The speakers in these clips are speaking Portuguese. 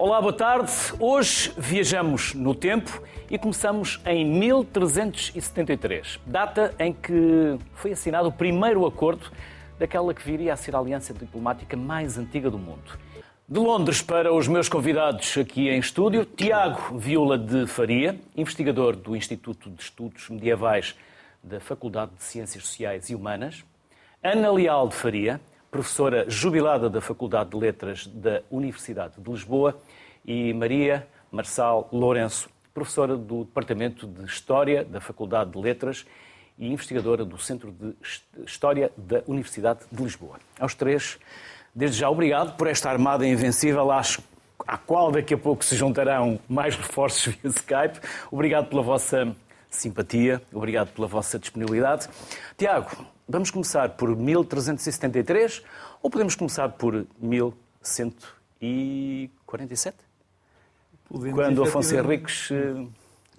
Olá, boa tarde. Hoje viajamos no tempo e começamos em 1373, data em que foi assinado o primeiro acordo daquela que viria a ser a aliança diplomática mais antiga do mundo. De Londres para os meus convidados aqui em estúdio, Tiago Viola de Faria, investigador do Instituto de Estudos Medievais da Faculdade de Ciências Sociais e Humanas, Ana Leal de Faria, professora jubilada da Faculdade de Letras da Universidade de Lisboa, e Maria Marçal Lourenço, professora do Departamento de História da Faculdade de Letras e investigadora do Centro de História da Universidade de Lisboa. Aos três, desde já obrigado por esta armada invencível, acho à qual daqui a pouco se juntarão mais reforços via Skype. Obrigado pela vossa simpatia, obrigado pela vossa disponibilidade. Tiago, vamos começar por 1373 ou podemos começar por 1147? Podemos Quando Afonso Henriques eh,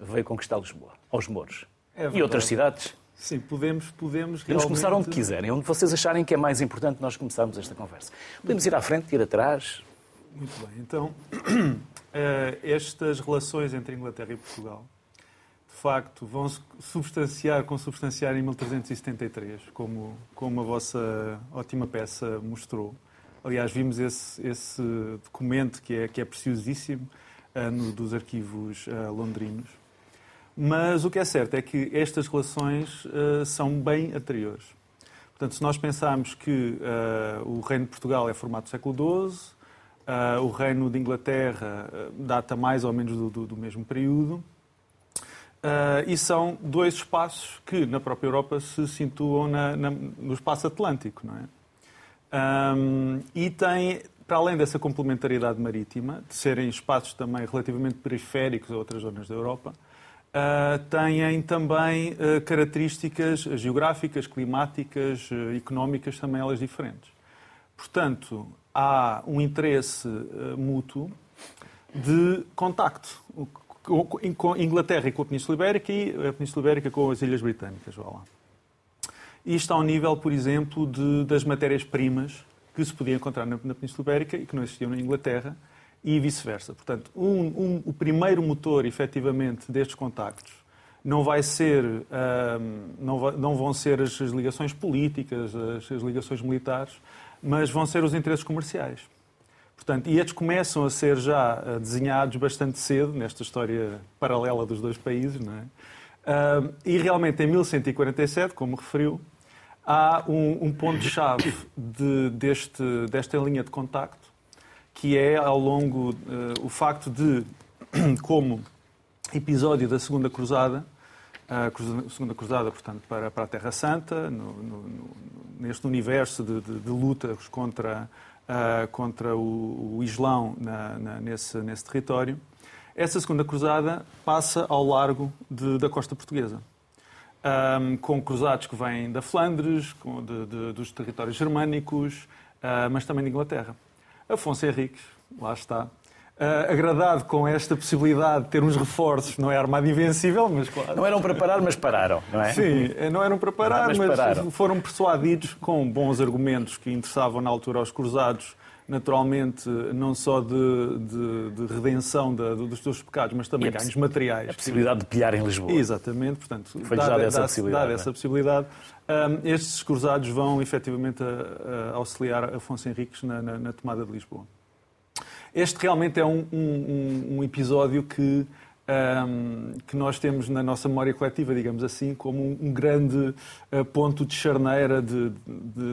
veio conquistar Lisboa, aos Mouros. É e outras cidades. Sim, podemos, podemos Podemos começar onde quiserem, onde vocês acharem que é mais importante nós começarmos esta conversa. Podemos ir à frente, ir atrás. Muito bem. Então, eh, estas relações entre Inglaterra e Portugal facto, vão substanciar, consubstanciar em 1373, como, como a vossa ótima peça mostrou. Aliás, vimos esse, esse documento que é, que é preciosíssimo uh, no, dos arquivos uh, londrinos. Mas o que é certo é que estas relações uh, são bem anteriores. Portanto, se nós pensarmos que o Reino de Portugal é formado do século XII, o Reino de Inglaterra data mais ou menos do, do, do mesmo período, Uh, e são dois espaços que na própria Europa se situam na, na, no espaço atlântico, não é? Um, e tem, para além dessa complementaridade marítima, de serem espaços também relativamente periféricos a outras zonas da Europa, uh, têm também uh, características geográficas, climáticas, económicas também elas diferentes. Portanto, há um interesse mútuo de contacto, com a Inglaterra e com a Península Ibérica e a Península Ibérica com as Ilhas Britânicas. Vá lá. Isto ao nível, por exemplo, de, das matérias-primas que se podia encontrar na, na, Península Ibérica e que não existiam na Inglaterra e vice-versa. Portanto, um, um, o primeiro motor, efetivamente, destes contactos não vai ser, não, vai, não, vão ser as, as ligações políticas, as, as ligações militares, mas vão ser os interesses comerciais. Portanto, e estes começam a ser já eh, desenhados bastante cedo, nesta história paralela dos dois países, não é? Uh, e realmente em 1147, como referiu, há um, um ponto-chave de, deste, desta linha de contacto, que é ao longo uh, o facto de, como episódio da Segunda Cruzada, a Segunda Cruzada, portanto, para, para a Terra Santa, no, no, neste universo de, de, de lutas contra uh, contra o, o Islão na, na, nesse, nesse território. Essa segunda cruzada passa ao largo de, da costa portuguesa, um, com cruzados que vêm da Flandres, com, de, de, dos territórios germânicos, uh, mas também de Inglaterra. Afonso Henriques, lá está, uh, agradado com esta possibilidade de ter uns reforços, não é armado invencível, mas claro. Não eram para parar, mas pararam, não é? Sim, não eram para parar, não, mas, mas foram persuadidos com bons argumentos que interessavam na altura aos cruzados naturalmente, não só de, de, de redenção de, dos seus pecados, mas também ganhos materiais. A possibilidade de pilhar em Lisboa. Exatamente, portanto, foi dada essa possibilidade. Dada essa possibilidade um, estes cruzados vão efetivamente a, a auxiliar Afonso Henriques na, na, na tomada de Lisboa. Este realmente é um, um, um episódio que, um, que nós temos na nossa memória coletiva, digamos assim, como um, grande uh, ponto de charneira de, de,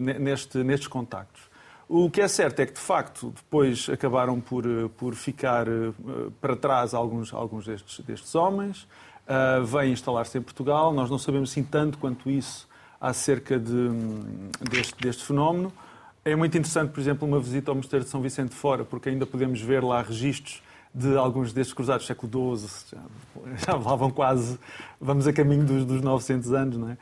de, neste, nestes contactos. O que é certo é que, de facto, depois acabaram por, uh, por ficar uh, para trás alguns, alguns destes, destes homens, uh, vêm instalar-se em Portugal. Nós não sabemos assim tanto quanto isso acerca de, deste, deste fenómeno. É muito interessante, por exemplo, uma visita ao Mosteiro de São Vicente de Fora, porque ainda podemos ver lá registros de alguns destes cruzados do século XII, já, já vão quase, vamos a caminho dos, dos 900 anos, não é?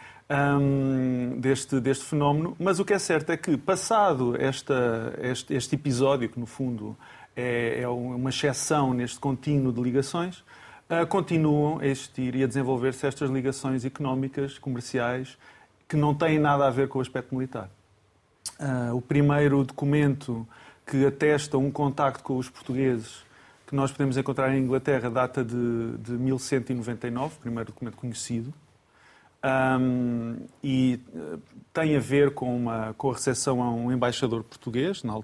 Um, deste, deste fenómeno. Mas o que é certo é que, passado esta, este, este episódio, que no fundo é, é uma exceção neste contínuo de ligações, uh, continuam a existir e a desenvolver-se estas ligações económicas, comerciais, que não têm nada a ver com o aspecto militar. Uh, o primeiro documento que atesta um contacto com os portugueses que nós podemos encontrar em Inglaterra data de, de 1199, primeiro documento conhecido, um, e uh, tem a ver com, uma, com a recepção a um embaixador português, na, uh,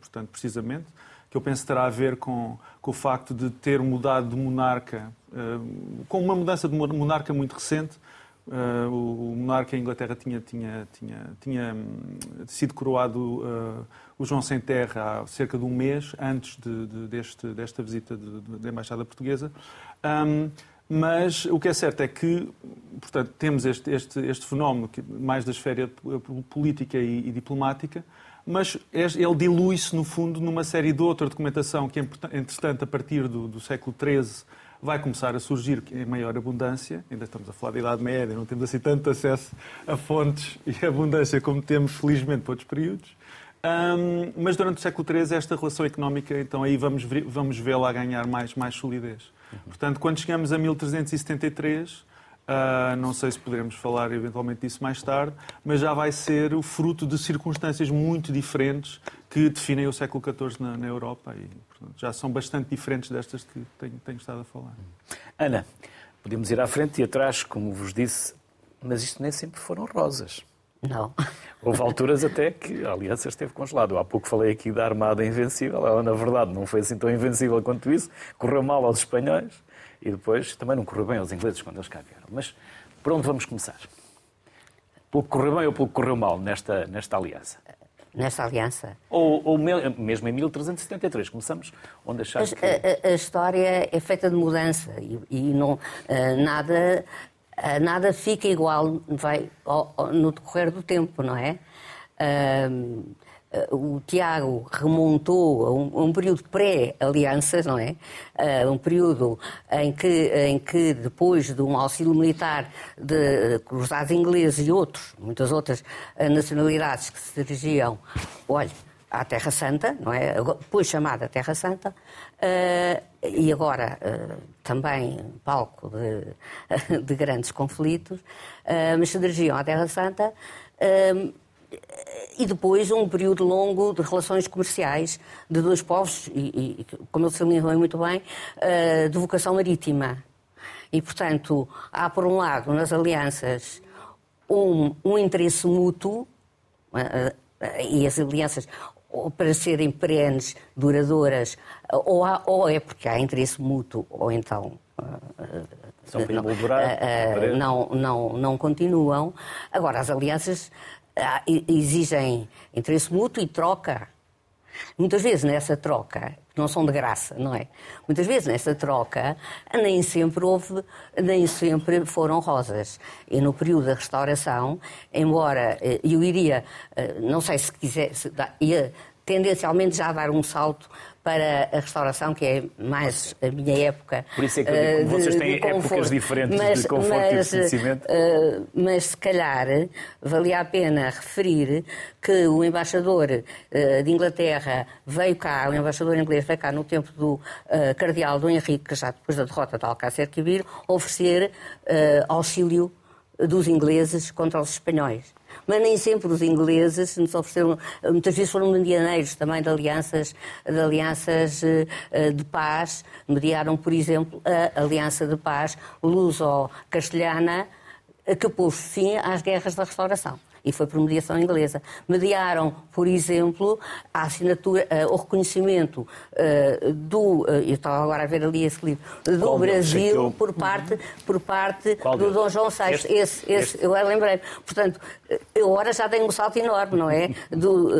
portanto, precisamente, que eu penso terá a ver com, com o facto de ter mudado de monarca, com uma mudança de monarca muito recente. Uh, o, monarca em Inglaterra tinha, tinha, tinha, tinha hum, sido coroado uh, o João Sem Terra há cerca de um mês antes de, de, deste, desta visita da Embaixada Portuguesa. Um, mas o que é certo é que, portanto, temos este, este, este fenómeno mais da esfera política e, e diplomática, mas ele dilui-se, no fundo, numa série de outra documentação que, entretanto, a partir do, do século XIII, vai começar a surgir em maior abundância. Ainda estamos a falar da Idade Média, não temos assim tanto acesso a fontes e abundância como temos, felizmente, para outros períodos. Um, mas durante o século XIII, esta relação económica, então aí vamos, vamos vê-la ganhar mais, mais solidez. Uhum. Portanto, quando chegamos a 1373, Uh, não sei se poderemos falar eventualmente disso mais tarde, mas já vai ser o fruto de circunstâncias muito diferentes que definem o século XIV na, na Europa e já são bastante diferentes destas que tenho, tenho estado a falar. Ana, podemos ir à frente e atrás, como vos disse, mas isto nem sempre foram rosas. Não. Houve alturas até que a aliança esteve congelada. Há pouco falei aqui da Armada Invencível. Ela, na verdade, não foi assim tão invencível quanto isso. Correu mal aos espanhóis e depois também não correu bem aos ingleses quando eles cá vieram. Mas por onde vamos começar? Pelo que correu bem ou pelo que correu mal nesta, nesta aliança? Nesta aliança? Ou, ou mesmo em 1373, começamos onde achar que... A, a, a, história é feita de mudança e, e não, uh, nada ah, nada fica igual vai, no decorrer do tempo, não é? O Tiago remontou a um, um período pré-alianças, não é? Uh, um período em que, em que, depois de um auxílio militar de cruzados ingleses e outros, muitas outras nacionalidades que se dirigiam, olha, à Terra Santa, não é? Depois chamada Terra Santa, uh, e agora uh, também palco de, de grandes conflitos, uh, mas se dirigiam à Terra Santa. E depois um período longo de relações comerciais de dois povos, e, e como ele se alinhou muito bem, de vocação marítima. E, portanto, há, por um lado, nas alianças, um, um interesse mútuo, e as alianças para serem perenes, duradouras, ou, há, ou é porque há interesse mútuo, ou então São não, não, não, não continuam. Agora, as alianças exigem interesse mútuo e troca. Muitas vezes nessa troca, não são de graça, não é? Muitas vezes nessa troca nem sempre houve, nem sempre foram rosas. E no período da restauração, embora eh, eu iria, eh, não sei se quisesse, ia tendencialmente já dar um salto para a restauração, que é mais a minha época. Por isso é que eu digo, eh, de, vocês têm épocas diferentes mas, de conforto mas, e de conhecimento. Uh, mas se calhar valia a pena referir que o embaixador uh, de Inglaterra veio cá, o embaixador inglês veio cá no tempo do cardeal Dom Henrique, já depois da derrota de Alcácer Quibir, oferecer auxílio dos ingleses contra os espanhóis mas nem sempre os ingleses nos ofereceram, muitas vezes foram medianeiros também de alianças, de alianças eh, de paz, mediaram, por exemplo, a Aliança de Paz luso-castelhana, que pôs fim às guerras da restauração e foi por mediação inglesa. Mediaram, por exemplo, a assinatura, uh, o reconhecimento uh, do, uh, eu estava agora a ver ali esse livro, do Qual Brasil eu... por parte, por parte do Dom João VI. Este, esse, esse, este. eu lembrei. Portanto, eu agora já tenho um salto enorme, não é? Do,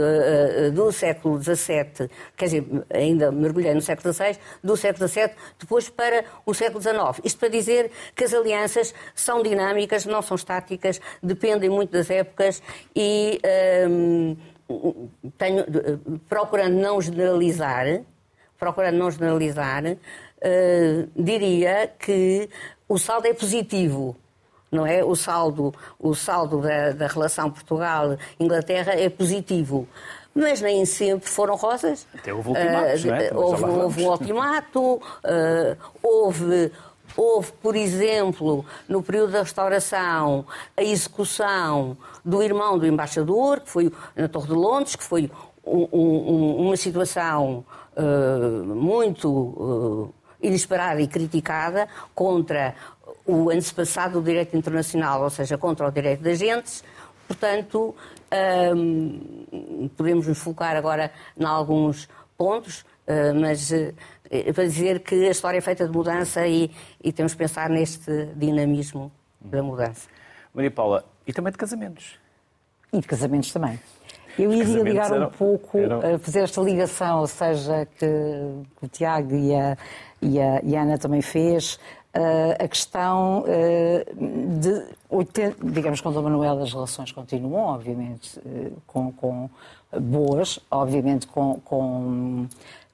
do século XVII, quer dizer, ainda mergulhei no século XVI, do século XVII, depois para o século XIX. Isto para dizer que as alianças são dinâmicas, não são estáticas, dependem muito das épocas e um, tenho, procurando não generalizar, procurando não generalizar, uh, diria que o saldo é positivo. Não é? O saldo, o saldo da, da relação Portugal-Inglaterra é positivo mas nem sempre foram rosas. Até houve ultimatos, uh, não é? Houve, houve um ultimato, uh, houve Houve, por exemplo, no período da restauração, a execução do irmão do embaixador, que foi na Torre de Londres, que foi um, um, uma situação uh, muito uh, inesperada e criticada contra o antepassado do direito internacional, ou seja, contra o direito de agentes. Portanto, um, podemos nos focar agora em alguns pontos, uh, mas para dizer que a história é feita de mudança e, e temos que pensar neste dinamismo da mudança. Maria Paula, e também de casamentos. E de casamentos também. Eu iria ligar um pouco, eram... fazer esta ligação, ou seja, que, o Tiago e a, e a, e a Ana também fez, a questão de 80, digamos com o Dom Manuel as relações continuam, obviamente, com, com boas, obviamente com, com,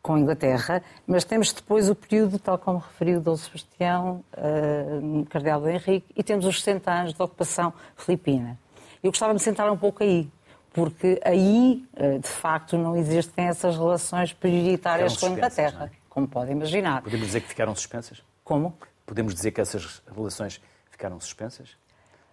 com a Inglaterra, mas temos depois o período, tal como referiu o Dom Sebastião, uh, Cardeal do Henrique, e temos os 60 anos de ocupação filipina. Eu gostava de sentar um pouco aí, porque aí, de facto, não existem essas relações prioritárias com a Inglaterra, é? como podem imaginar. Podemos dizer que ficaram suspensas? Como? Podemos dizer que essas relações ficaram suspensas?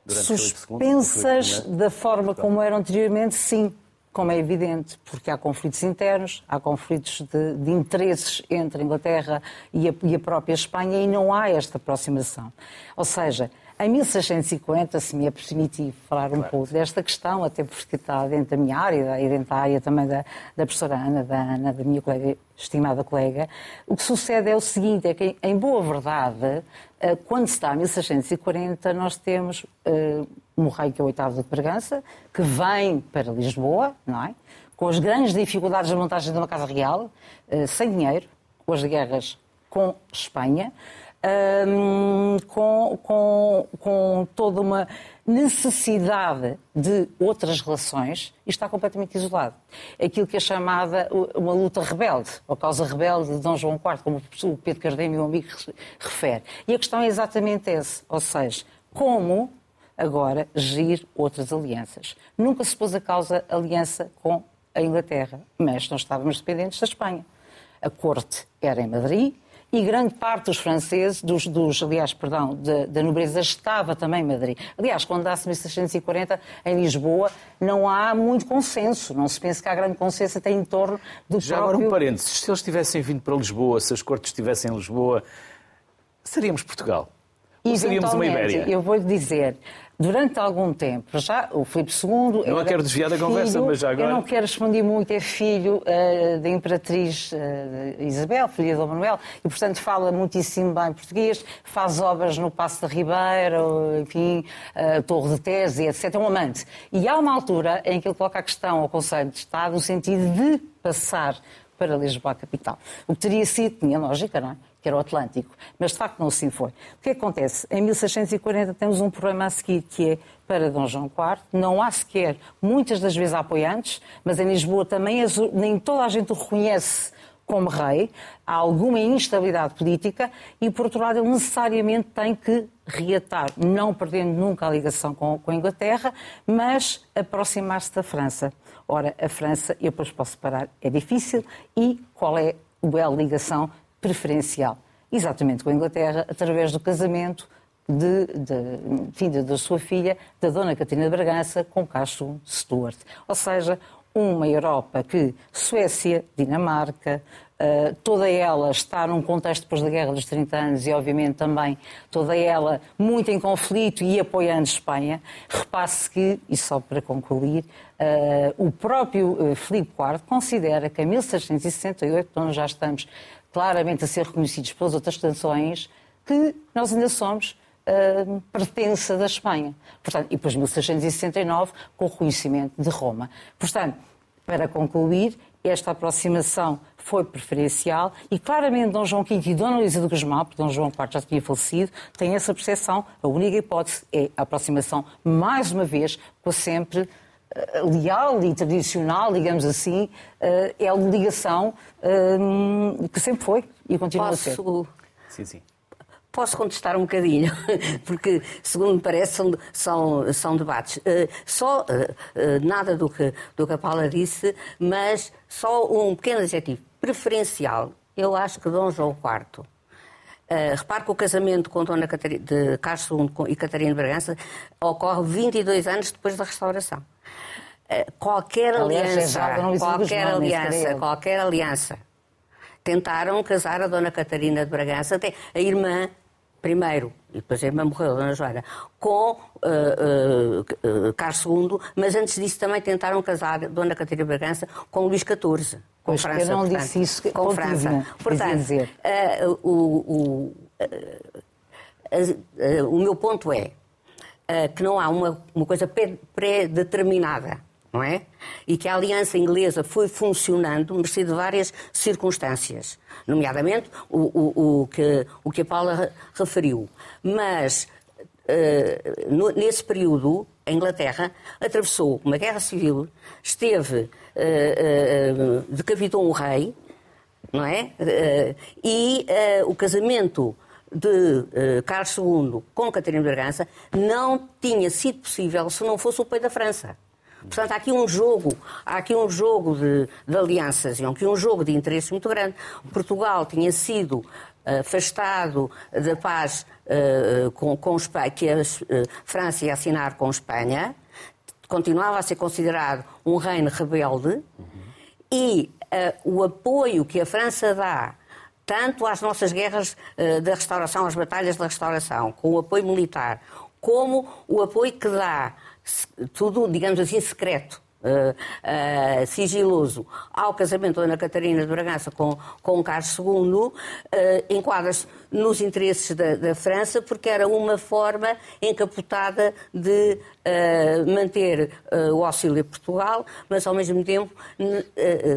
Suspensas da forma como eram anteriormente, sim, como é evidente, porque há conflitos internos, há conflitos de, de interesses entre a Inglaterra e a, e a própria Espanha e não há esta aproximação. Ou seja, em 1650, se me é permitido falar um claro. pouco desta questão, até porque está dentro da minha área e dentro da área também da, da professora Ana, da Ana, da minha colega, estimada colega, o que sucede é o seguinte, é que, em boa verdade, eh, quando se está em 1640, nós temos uh, um rei que é o oitavo de Bragança, que vem para Lisboa, não é? com as grandes dificuldades da montagem de uma casa real, uh, sem dinheiro, com as guerras com Espanha, um, com, com, com toda uma necessidade de outras relações e está completamente isolado. Aquilo que é chamada uma luta rebelde, ou causa rebelde de Dom João IV, como o Pedro Cardeiro, meu amigo, refere. E a questão é exatamente essa, ou seja, como agora gerir outras alianças. Nunca se pôs a causa aliança com a Inglaterra, mas nós estávamos dependentes da Espanha. A corte era em Madrid, e grande parte dos franceses, dos, dos aliás, perdão, da, nobreza estava também em Madrid. Aliás, quando dá-se 1640 em Lisboa, não há muito consenso. Não se pensa que há grande consenso até em torno do Já próprio... agora um parênteses. Se eles tivessem vindo para Lisboa, se as cortes estivessem em Lisboa, seríamos Portugal? Ou seríamos uma Ibéria? Eu vou-lhe dizer, durante algum tempo, já o Filipe II. Não quero desviar da conversa, mas já agora. Eu não quero expandir muito, é filho uh, da Imperatriz uh, Isabel, filha de Dom Manuel, e portanto fala muitíssimo bem português, faz obras no Passo da Ribeira, enfim, uh, Torre de Tese, etc. É um amante. E há uma altura em que ele coloca a questão ao Conselho de Estado no sentido de passar para Lisboa, a capital. O que teria sido, tinha lógica, não é? Que era o Atlântico. Mas de facto não assim foi. O que acontece? Em 1640 temos um problema a seguir, que é para Dom João IV, não há sequer, muitas das vezes, apoiantes, mas em Lisboa também nem toda a gente o reconhece como rei, há alguma instabilidade política e, por outro lado, ele necessariamente tem que reatar, não perdendo nunca a ligação com, com a Inglaterra, mas aproximar-se da França. Ora, a França, eu depois posso parar, é difícil e qual é a ligação preferencial, exatamente com a Inglaterra, através do casamento de, de, enfim, da sua filha, da Dona Catarina de Bragança, com Castro Stuart. Ou seja, uma Europa que Suécia, Dinamarca, uh, toda ela está num contexto depois da Guerra dos 30 anos e, obviamente, também toda ela muito em conflito e apoiando Espanha. Repasse que, e só para concluir, uh, o próprio uh, Filipe IV considera que em 1668, onde já estamos claramente a ser reconhecidos pelas outras nações, que nós ainda somos uh, pertença da Espanha. Portanto, e depois 1669, com o reconhecimento de Roma. Portanto, para concluir, esta aproximação foi preferencial e claramente Dom João V e Dona Luísa do Guzmão, porque Dom João IV já tinha falecido, têm essa percepção. A única hipótese é a aproximação, mais uma vez, com sempre leal e tradicional, digamos assim, eh, é a ligação eh, que sempre foi e continua Posso... a ser. Sim, sim. Posso contestar um bocadinho, porque, segundo me parece, são, são, são debates. só nada do que, do que a Paula disse, mas só um pequeno adjetivo. Preferencial. Eu acho que Dom João IV Uh, repare que o casamento com Dona Catarina, de Carlos II e Catarina de Bragança ocorre 22 anos depois da restauração. Eh, qualquer aliança, qualquer aliança, qualquer aliança, tentaram casar a Dona Catarina de Bragança, até a irmã primeiro, e depois a irmã morreu, a Dona Joana, com uh, uh, Carlos II, mas antes disso também tentaram casar Dona Catarina de Bragança com Luís XIV. Com pois França, eu não portanto, disse isso com França. Portanto, dizer. Uh, o, o, o meu ponto é uh, que não há uma, uma coisa pré-determinada não é? E que a aliança inglesa foi funcionando, mercê de várias circunstâncias, nomeadamente o, o, o, que, o que a Paula referiu. Mas, uh, no, nesse período, a Inglaterra atravessou uma guerra civil, esteve, uh, decapitou um rei, não é? e o casamento de Carlos II com Catarina de Bragança não tinha sido possível se não fosse o pai da França. Portanto, há aqui um jogo, há aqui um jogo de, de alianças, e aqui um jogo de interesses muito grande. Portugal tinha sido eh, afastado da paz uh, com, com Espanha, que a uh, França ia assinar com Espanha, continuava a ser considerado um reino rebelde, uhum. e uh, o apoio que a França dá tanto às nossas guerras da restauração, às batalhas da restauração, com o apoio militar, como o apoio que dá tudo, digamos assim, secreto. Uh, uh, sigiloso ao casamento da Ana Catarina de Bragança com, com Carlos II, enquadra-se nos interesses da, da, França, porque era uma forma encapotada de manter o auxílio a Portugal, mas ao mesmo tempo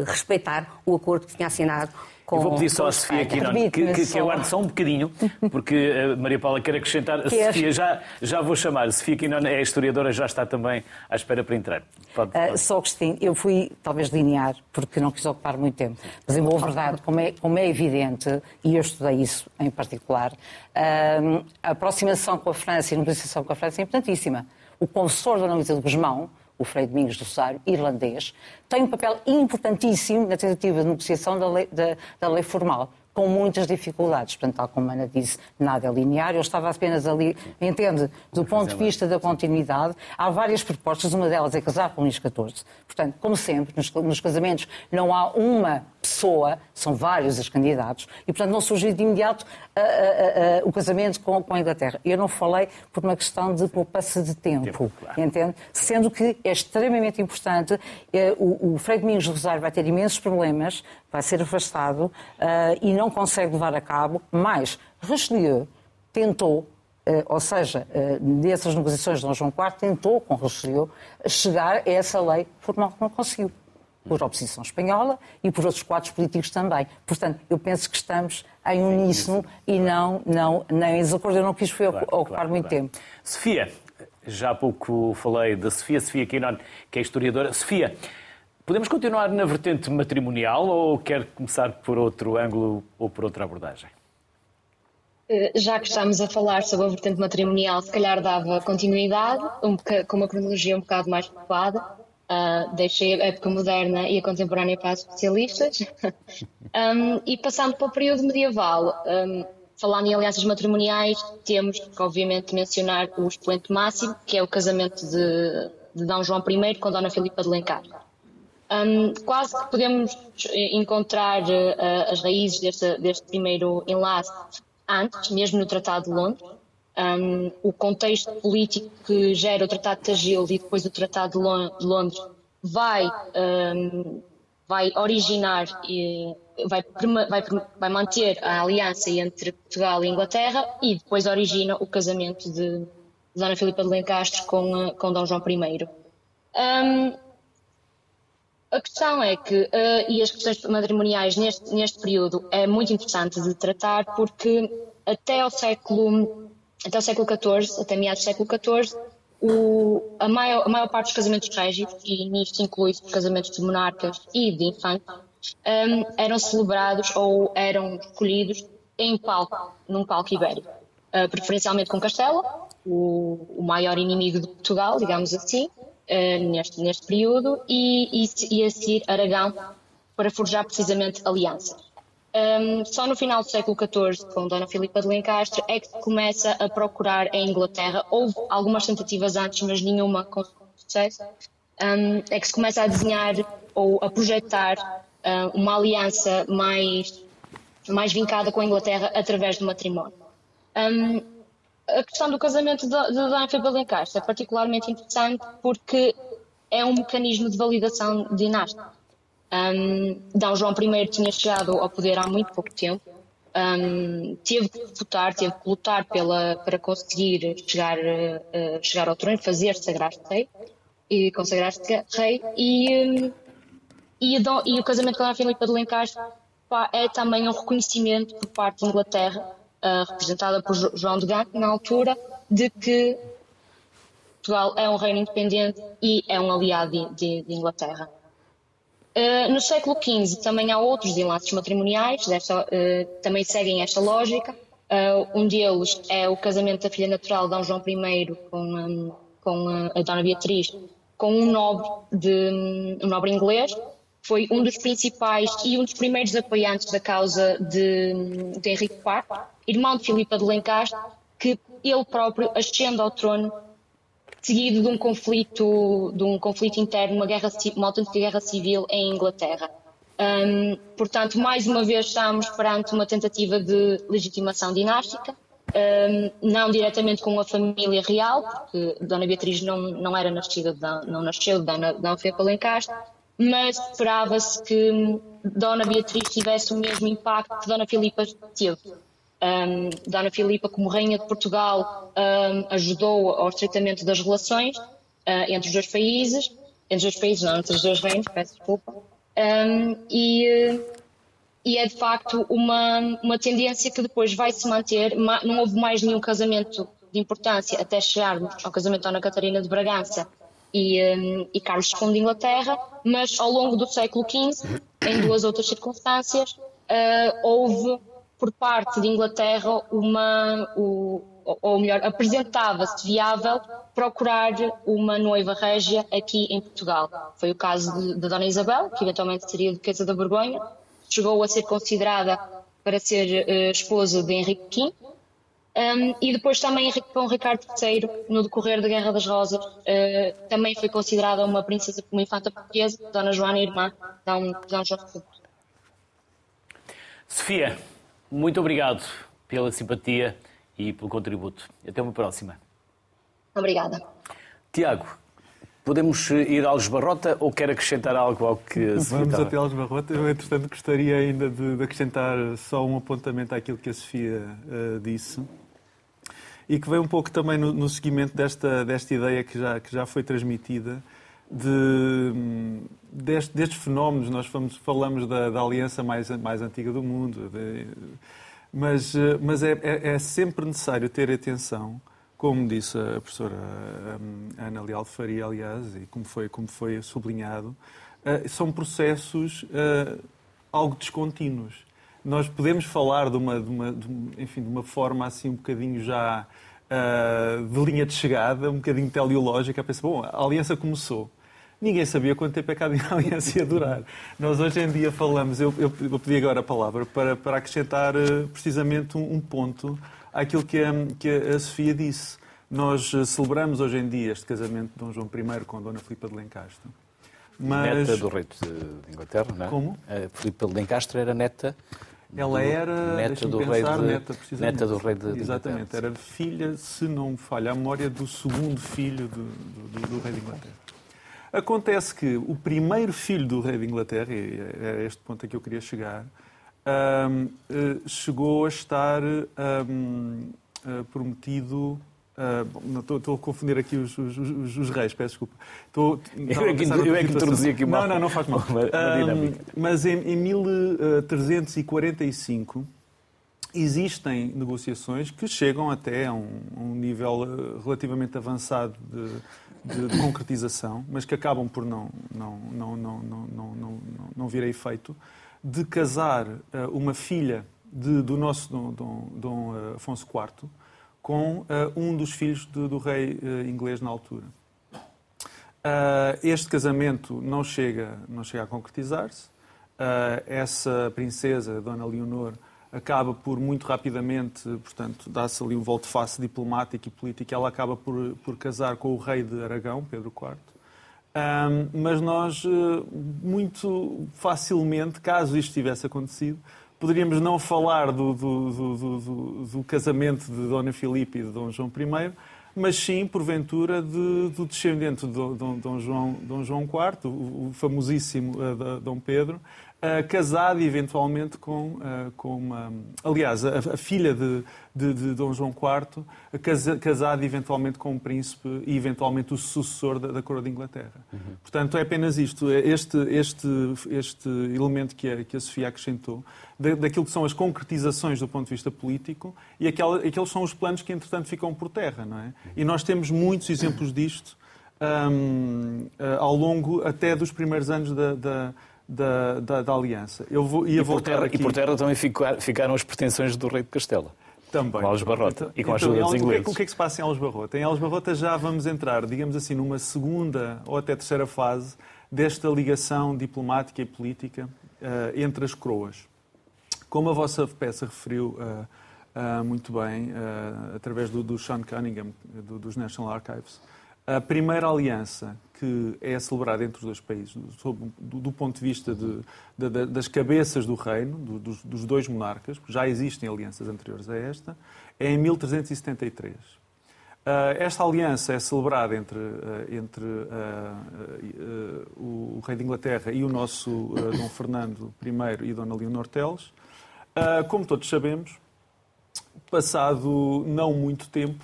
respeitar o acordo que tinha assinado com, Eu vou pedir só a Sofia aqui, não, que, que, que aguarde só um bocadinho, porque a Maria Paula quer acrescentar. A Sofia, já, já vou chamar. Sofia Quinon é historiadora, já está também à espera para entrar. Pode, pode. Uh, só, Agostinho, eu fui talvez linear, porque não quis ocupar muito tempo. Mas, em boa verdade, como é, como é evidente, e eu estudei isso em particular, uh, a aproximação com a França e a negociação com a França é importantíssima. O confessor Dona Luísa de Guzmão, o Frei Domingos do Rosário, irlandês, tem um papel importantíssimo na tentativa de negociação da lei, da, da lei formal com muitas dificuldades. Portanto, tal como a Ana disse, nada é linear. Eu estava apenas ali, entende, do ponto de vista da continuidade. Há várias propostas, uma delas é casar com Luís XIV. Portanto, como sempre, nos, nos casamentos não há uma pessoa, são vários os candidatos, e portanto não surgiu de imediato uh, uh, uh, o casamento com, com, a Inglaterra. Eu não falei por uma questão de poupança de tempo, tempo claro. entende? Sendo que é extremamente importante, eh, o, o Frei Domingos do Rosário vai ter imensos problemas, vai ser afastado eh, e não consegue levar a cabo, mas Richelieu tentou Uh, ou seja, uh, nessas negociações de Dom João IV, tentou com Richelieu chegar a essa lei formal que não conseguiu por oposição espanhola e por outros quadros políticos também. Portanto, eu penso que estamos em uníssono e não, não, nem em desacordo. Eu não quis foi claro, ocupar claro, muito claro. tempo. Sofia, já há pouco falei da Sofia, Sofia Quinon, que é historiadora. Sofia, podemos continuar na vertente matrimonial ou quer começar por outro ângulo ou por outra abordagem? Eh, já que estamos a falar sobre a vertente matrimonial, se calhar dava continuidade, um com uma cronologia um bocado mais adequada. Uh, deixei a época moderna e a contemporânea para os especialistas. um, e passando para o período medieval, um, falando em alianças matrimoniais, temos que, obviamente, mencionar o expoente máximo, que é o casamento de, de D. João I com Dona Filipa de Lencastre. Um, quase que podemos encontrar uh, as raízes deste, deste primeiro enlace antes, mesmo no Tratado de Londres, um, o contexto político que gera o Tratado de Tagil e depois o Tratado de Londres vai, um, vai originar e vai, vai, vai, manter a aliança entre Portugal e Inglaterra e depois origina o casamento de Dona Filipa de Lencastre com, com Dom João I. A questão é que, uh, e as questões matrimoniais neste, neste período é muito interessante de tratar porque até ao século até o século XIV, até meados do século XIV, o, a, maior, a, maior, parte dos casamentos régis, e nisto inclui os casamentos de monarcas e de infantes, um, eram celebrados ou eram escolhidos em palco, num palco ibérico. Uh, preferencialmente com Castela, o, o, maior inimigo de Portugal, digamos assim, uh, neste, neste período, e, e, e a seguir Aragão, para forjar precisamente alianças. Um, só no final do século XIV, com Dona Filipa de Lencastre, é que começa a procurar em Inglaterra. Houve algumas tentativas antes, mas nenhuma com sucesso. um, é que se começa a desenhar ou a projetar uh, uma aliança mais, mais vincada com a Inglaterra através do matrimónio. Um, a questão do casamento de, de Filipe Lencastre é particularmente interessante porque é um mecanismo de validação dinástica. Um. João I tinha chegado ao poder há muito pouco tempo, um, teve que votar, teve que lutar pela, para conseguir chegar, uh, chegar ao trono, fazer sagrar-se rei, e consagrar-se rei, e, um, e, e, o casamento com a Filipa de Lencastre é também um reconhecimento por parte da Inglaterra, representada por João de Gaulle, na altura, de que Portugal é um reino independente e é um aliado de, de, de Inglaterra. Uh, no século XV também há outros enlaces matrimoniais, desta, uh, também seguem esta lógica. Uh, um deles é o casamento da filha natural de D. João I com, um, com a Dona Beatriz, com um nobre, de, um nobre inglês. Foi um dos principais e um dos primeiros apoiantes da causa de, de Henrique IV, irmão de Filipa de Lencastre, que ele próprio ascende ao trono seguido de um conflito, de um conflito interno, uma, guerra, uma autêntica guerra civil em Inglaterra. Um, portanto, mais uma vez estamos perante uma tentativa de legitimação dinástica, um, não diretamente com a família real, porque Dona Beatriz não, não era nascida, de, não nasceu de Dona, Dona Filipe Alencastre, mas esperava-se que Dona Beatriz tivesse o mesmo impacto que Dona Filipa teve. Um, Dona Filipa, como Rainha de Portugal, um, ajudou ao estreitamento das relações uh, entre os dois países, entre os dois países, não, entre os dois reinos, peço desculpa, um, e, e, é de facto uma, uma tendência que depois vai se manter. Não houve mais nenhum casamento de importância até chegarmos ao casamento de Ana Catarina de Bragança e, e Carlos II de Inglaterra, mas ao longo do século XV, em duas outras circunstâncias, uh, houve por parte de Inglaterra uma, o, ou melhor, apresentava-se viável procurar uma noiva régia aqui em Portugal. Foi o caso da Dona Isabel, que eventualmente seria duquesa da Borgonha, chegou a ser considerada para ser uh, esposa de Henrique V, um, e depois também com Ricardo III, no decorrer da Guerra das Rosas, uh, também foi considerada uma princesa, uma infanta portuguesa, Dona Joana, irmã de Dom João II. Sofia, muito obrigado pela simpatia e pelo contributo. Até uma próxima. Obrigada. Tiago, podemos ir Alves Barrota ou quer acrescentar algo ao que Sofia Vamos até Alves Barrota. Eu, entretanto, gostaria ainda de, de, acrescentar só um apontamento àquilo que a Sofia uh, disse e que vem um pouco também no, no seguimento desta, desta ideia que já, que já foi transmitida de, deste, destes fenómenos. Nós falamos, falamos da, da, aliança mais, mais antiga do mundo, de, mas, mas é, é, é, sempre necessário ter atenção, como disse a professora Ana Leal Faria, aliás, e como foi, como foi sublinhado, uh, são processos uh, algo descontínuos. Nós podemos falar de uma, de uma, de, enfim, de uma forma assim um bocadinho já uh, de linha de chegada, um bocadinho teleológica, a pensar, bom, a aliança começou ninguém sabia quanto tempo é que a aliança ia durar. Nós hoje em dia falamos, eu, eu, pedi agora a palavra para, para acrescentar precisamente um, um, ponto àquilo que a, que a Sofia disse. Nós uh, celebramos hoje em dia este casamento de Dom João I com Dona Filipa de Lencastre. Mas... Neta do rei de Inglaterra, não é? Como? A Filipa de Lencastre era neta ela era neta do, pensar, rei de, neta, neta do rei de Exatamente, era filha, se não me falha a memória, do segundo filho do, do, do rei de Inglaterra. Acontece que o primeiro filho do rei de Inglaterra, e é este ponto a que eu queria chegar, um, eh, chegou a estar um, eh, prometido. Uh, estou, estou, a confundir aqui os, os, os, os reis, peço desculpa. Estou, eu é que, eu é que introduzi aqui uma, Não, não, não faz mal. Uma, uma um, mas em, em 1345 existem negociações que chegam até a um, um nível relativamente avançado de de, de, concretização, mas que acabam por não, não, não, não, não, não, não, não vir a efeito, de casar uh, uma filha de, do nosso Dom, Dom, Dom uh, Afonso IV com uh, um dos filhos de, do rei inglês na altura. este casamento não chega, não chega a concretizar-se. essa princesa, Dona Leonor, acaba por muito rapidamente, portanto, dá-se ali um volte-face diplomático e político, ela acaba por, por casar com o rei de Aragão, Pedro IV, Um, mas nós, uh, muito facilmente, caso isto tivesse acontecido, poderíamos não falar do, do, do, do, casamento de Dona Filipe e de Dom João I, mas sim, porventura, de, do descendente de Dom, Dom, João, Dom João IV, o, famosíssimo uh, Dom Pedro, uh, casado eventualmente com, uh, com uma. Aliás, a, a filha de, de, de, Dom João IV, casa, casado eventualmente com um príncipe e eventualmente o sucessor da, da coroa de Inglaterra. Uhum. Portanto, é apenas isto, é este, este, este elemento que a, que a Sofia acrescentou, da, daquilo que são as concretizações do ponto de vista político e aqueles são os planos que, entretanto, ficam por terra. Não é? E nós temos muitos exemplos disto. Um, ao longo até dos primeiros anos da, da, da, da, da aliança. Eu vou, ia e, por terra, aqui... e por terra também ficaram as pretensões do rei de Castela. Também. Com Alves Barrota então, e com a ajuda então, dos ingleses. O que, é que se passa em Alves Barrota? Em Alves Barrota já vamos entrar, digamos assim, numa segunda ou até terceira fase desta ligação diplomática e política uh, entre as coroas. Como a vossa peça referiu uh, uh, muito bem, através do, do Sean Cunningham, do, dos National Archives, a primeira aliança que é celebrada entre os dois países, do, do ponto de vista de, de, das cabeças do reino, do, dos, dos, dois monarcas, porque já existem alianças anteriores a esta, é em 1373. Uh, ah, esta aliança é celebrada entre, uh, entre uh, o rei de Inglaterra e o nosso Dom Fernando I e Dona Leonor Teles. como todos sabemos, passado não muito tempo,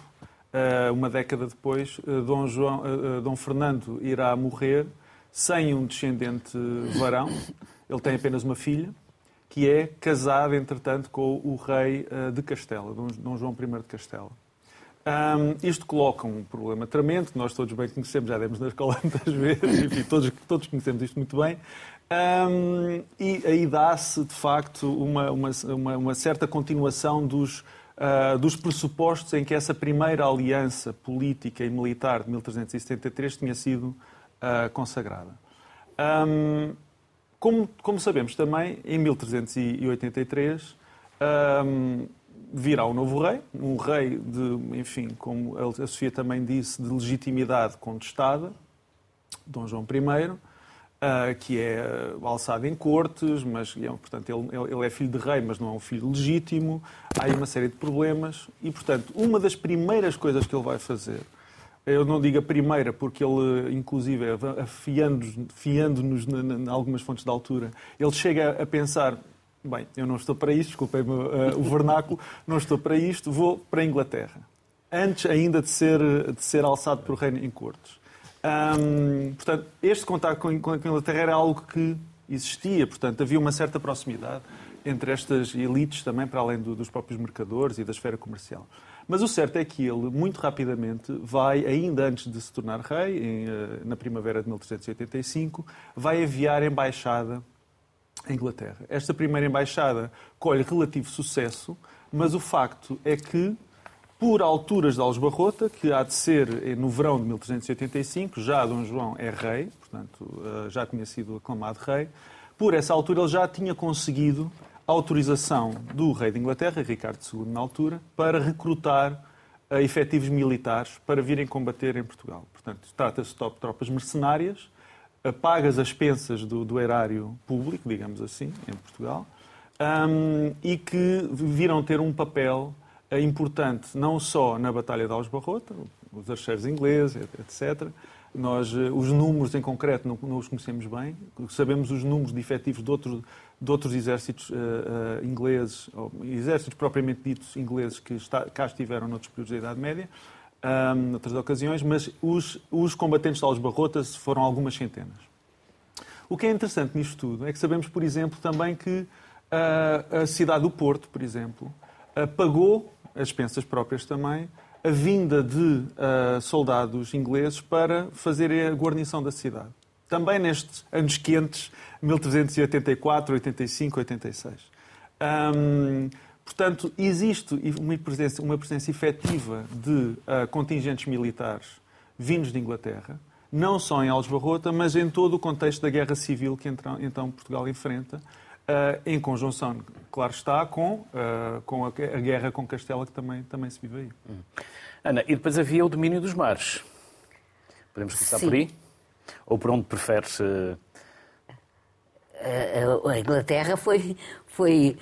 uma década depois, eh, Dom, João, eh, Dom Fernando irá morrer sem um descendente varão. Ele tem apenas uma filha, que é casada, entretanto, com o rei de Castela, Dom João I de Castela. Um, isto coloca um problema tremendo, que nós todos bem conhecemos, já demos na escola muitas vezes, enfim, todos, todos conhecemos isto muito bem. Um, e aí dá-se, de facto, uma, uma, uma, certa continuação dos uh, dos pressupostos em que essa primeira aliança política e militar de 1373 tinha sido uh, consagrada. Um, como, como, sabemos também, em 1383 um, virá um novo rei, um rei de, enfim, como a Sofia também disse, de legitimidade contestada, Dom João I, Uh, que é alçado em cortes, mas é, portanto ele, ele, é filho de rei, mas não é um filho legítimo. Há aí uma série de problemas e, portanto, uma das primeiras coisas que ele vai fazer, eu não digo a primeira porque ele, inclusive, afiando-nos fiando em algumas fontes da altura, ele chega a pensar bem, eu não estou para isto, desculpem-me uh, o vernáculo, não estou para isto, vou para a Inglaterra. Antes ainda de ser, de ser alçado por reino em cortes. Portanto, este contato com, com a Inglaterra era algo que existia, portanto, havia uma certa proximidade entre estas elites também, para além do, dos próprios mercadores e da esfera comercial. Mas o certo é que ele, muito rapidamente, vai, ainda antes de se tornar rei, em, eh, na primavera de 1385, vai enviar embaixada à Inglaterra. Esta primeira embaixada colhe relativo sucesso, mas o facto é que por alturas de Algesbarrota, que há de ser no verão de 1385, já Dom João é rei, portanto eh, já tinha sido aclamado rei, por essa altura ele já tinha conseguido a autorização do rei de Inglaterra, Ricardo II na altura, para recrutar uh, efetivos militares para virem combater em Portugal. Portanto, trata-se de tropas mercenárias, uh, pagas as expensas do, do, erário público, digamos assim, em Portugal, um, e que viram ter um papel é importante não só na Batalha de Alves-Barrota, os archeiros ingleses, etc. Nós, eh, os números em concreto não, não, os conhecemos bem, sabemos os números de efetivos de, outro, de outros exércitos uh, uh, ingleses, exércitos propriamente ditos ingleses que está, cá estiveram noutros períodos da Idade Média, um, noutras ocasiões, mas os, os combatentes de Alves-Barrota foram algumas centenas. O que é interessante nisto tudo é que sabemos, por exemplo, também que uh, a cidade do Porto, por exemplo, pagou as expensas próprias também, a vinda de uh, soldados ingleses para fazer a guarnição da cidade. Também nestes anos quentes, 1384, 85, 86. Um, portanto, existe uma presença, uma presença efetiva de uh, contingentes militares vindos de Inglaterra, não só em Alves Barrota, mas em todo o contexto da guerra civil que então Portugal enfrenta, em conjunção, claro está, com, uh, com a, a, guerra com Castela, que também, também se vive aí. Hum. Ana, e depois havia o domínio dos mares. Podemos começar Sim. por aí? Ou por onde preferes? Uh... A Inglaterra foi, foi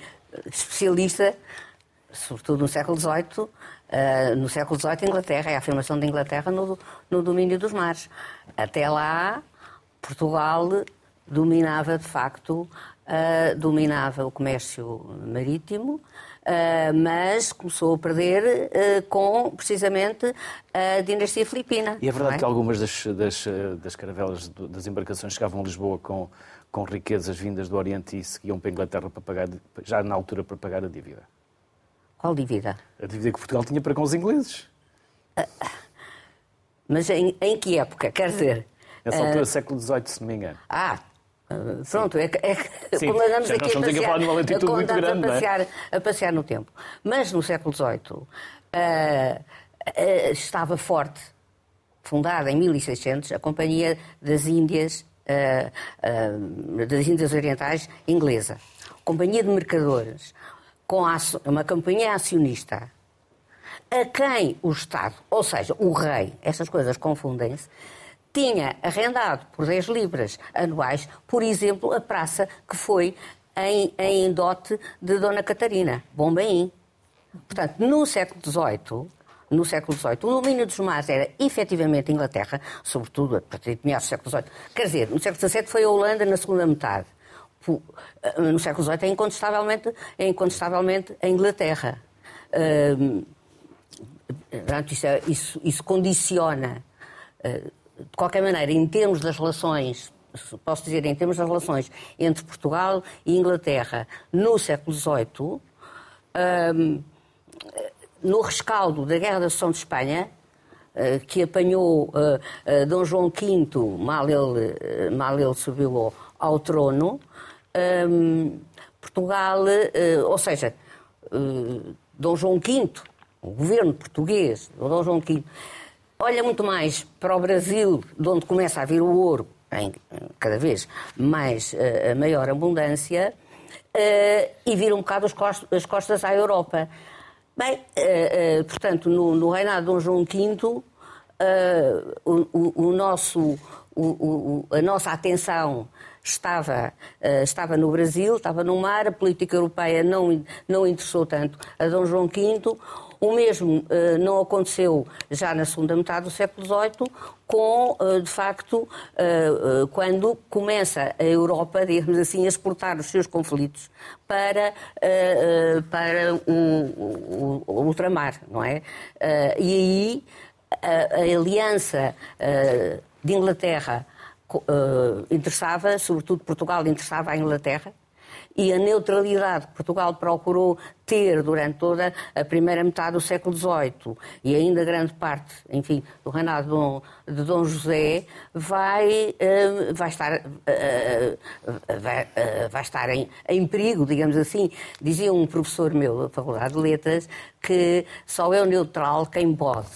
especialista, sobretudo no século XVIII, Uh, no século XVIII, a Inglaterra, é a afirmação da Inglaterra no, no domínio dos mares. Até lá, Portugal dominava, de facto, uh, dominava o comércio marítimo, Uh, mas começou a perder uh, com, precisamente, a dinastia filipina. E é verdade é? que algumas das, das, das caravelas, das embarcações chegavam a Lisboa com, com riquezas vindas do Oriente e seguiam para a Inglaterra para pagar, já na altura para pagar a dívida? Qual dívida? A dívida que Portugal tinha para com os ingleses. Uh, mas em, em, que época? Quer dizer... Nessa altura, século XVIII, se não me engano. Ah, Pronto, é, é Sim, andamos aqui a passear, a, muito grande, a, é? passear, é? a passear no tempo. Mas no século XVIII uh, uh, estava forte, fundada em 1600, a Companhia das Índias, uh, das Índias Orientais inglesa. Companhia de Mercadores, com a, uma companhia acionista, a quem o Estado, ou seja, o rei, essas coisas confundem-se, tinha arrendado por 10 libras anuais, por exemplo, a praça que foi em, em dote de Dona Catarina, Bombaim. Portanto, no século XVIII, no século XVIII, o domínio dos mares era efetivamente Inglaterra, sobretudo a partir de meados do século XVIII. Quer dizer, no século XVII foi a Holanda na segunda metade. Eh, no século XVIII é incontestavelmente, é incontestavelmente a Inglaterra. portanto, isso, é, isso, isso condiciona uh, de qualquer maneira, em termos das relações, posso dizer, em termos das relações entre Portugal e Inglaterra no século XVIII, um, no rescaldo da Guerra da Sucessão de Espanha, uh, que apanhou uh, uh, Dom João V, mal ele, mal ele subiu ao, trono, um, Portugal, ou seja, Dom João V, o governo português, Dom João V, olha muito mais para o Brasil, de onde começa a vir o ouro, em cada vez mais uh, maior abundância, uh, e vira um bocado as costas, as costas à Europa. Bem, uh, portanto, no, reinado de Dom João V, o, nosso, a nossa atenção estava, estava no Brasil, estava no mar, a política europeia não, não interessou tanto a Dom João V. O mesmo uh, não aconteceu já na segunda metade do século XVIII, com, uh, de facto, uh, quando começa a Europa, digamos assim, a exportar os seus conflitos para, para o, o, o, ultramar, não é? e aí a, a aliança de Inglaterra interessava, sobretudo Portugal interessava a Inglaterra, e a neutralidade que Portugal procurou ter durante toda a primeira metade do século XVIII e ainda grande parte, enfim, do reinado de Dom, José, vai, uh, vai estar, uh, vai, uh, vai, estar em, em, perigo, digamos assim. Dizia um professor meu da Faculdade de Letras que só é o neutral quem pode.